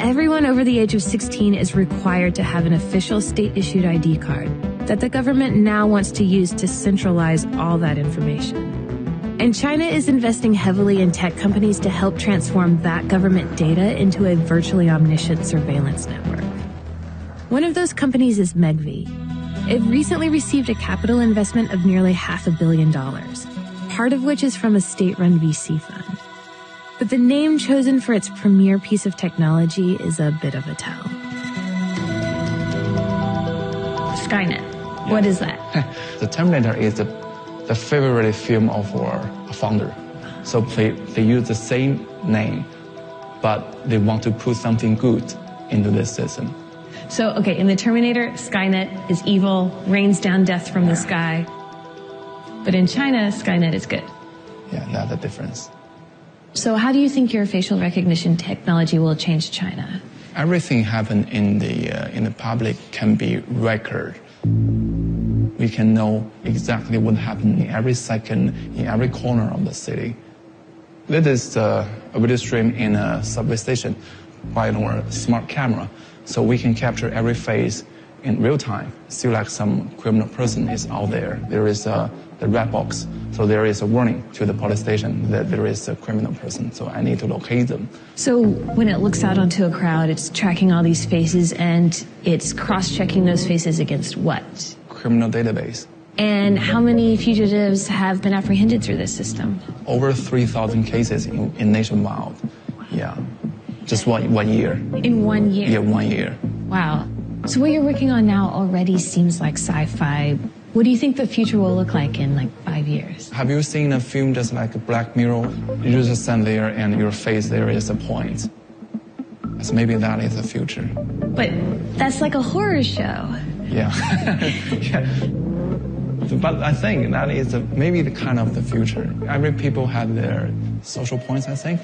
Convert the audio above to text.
everyone over the age of 16 is required to have an official state issued ID card that the government now wants to use to centralize all that information. And China is investing heavily in tech companies to help transform that government data into a virtually omniscient surveillance network. One of those companies is Megvii. It recently received a capital investment of nearly half a billion dollars, part of which is from a state run VC fund. But the name chosen for its premier piece of technology is a bit of a tell. Skynet. What is that? the Terminator is the, the favorite film of our founder. So they, they use the same name, but they want to put something good into this system. So, okay, in the Terminator, Skynet is evil, rains down death from the sky. But in China, Skynet is good. Yeah, that's the difference. So, how do you think your facial recognition technology will change China? Everything happen in the uh, in the public can be record. We can know exactly what happened in every second, in every corner of the city. This is uh, a video stream in a subway station by our smart camera, so we can capture every face in real time. Still like some criminal person is out there. There is a the red box. So there is a warning to the police station that there is a criminal person. So I need to locate them. So when it looks out onto a crowd, it's tracking all these faces and it's cross-checking those faces against what? Criminal database. And how many fugitives have been apprehended through this system? Over 3,000 cases in, in nationwide. Yeah. Just one, one year. In one year? Yeah, one year. Wow. So what you're working on now already seems like sci-fi. What do you think the future will look like in like five years? Have you seen a film just like a Black Mirror? You just stand there and your face there is a point. So maybe that is the future. But that's like a horror show. Yeah. yeah. But I think that is a, maybe the kind of the future. Every people have their social points, I think.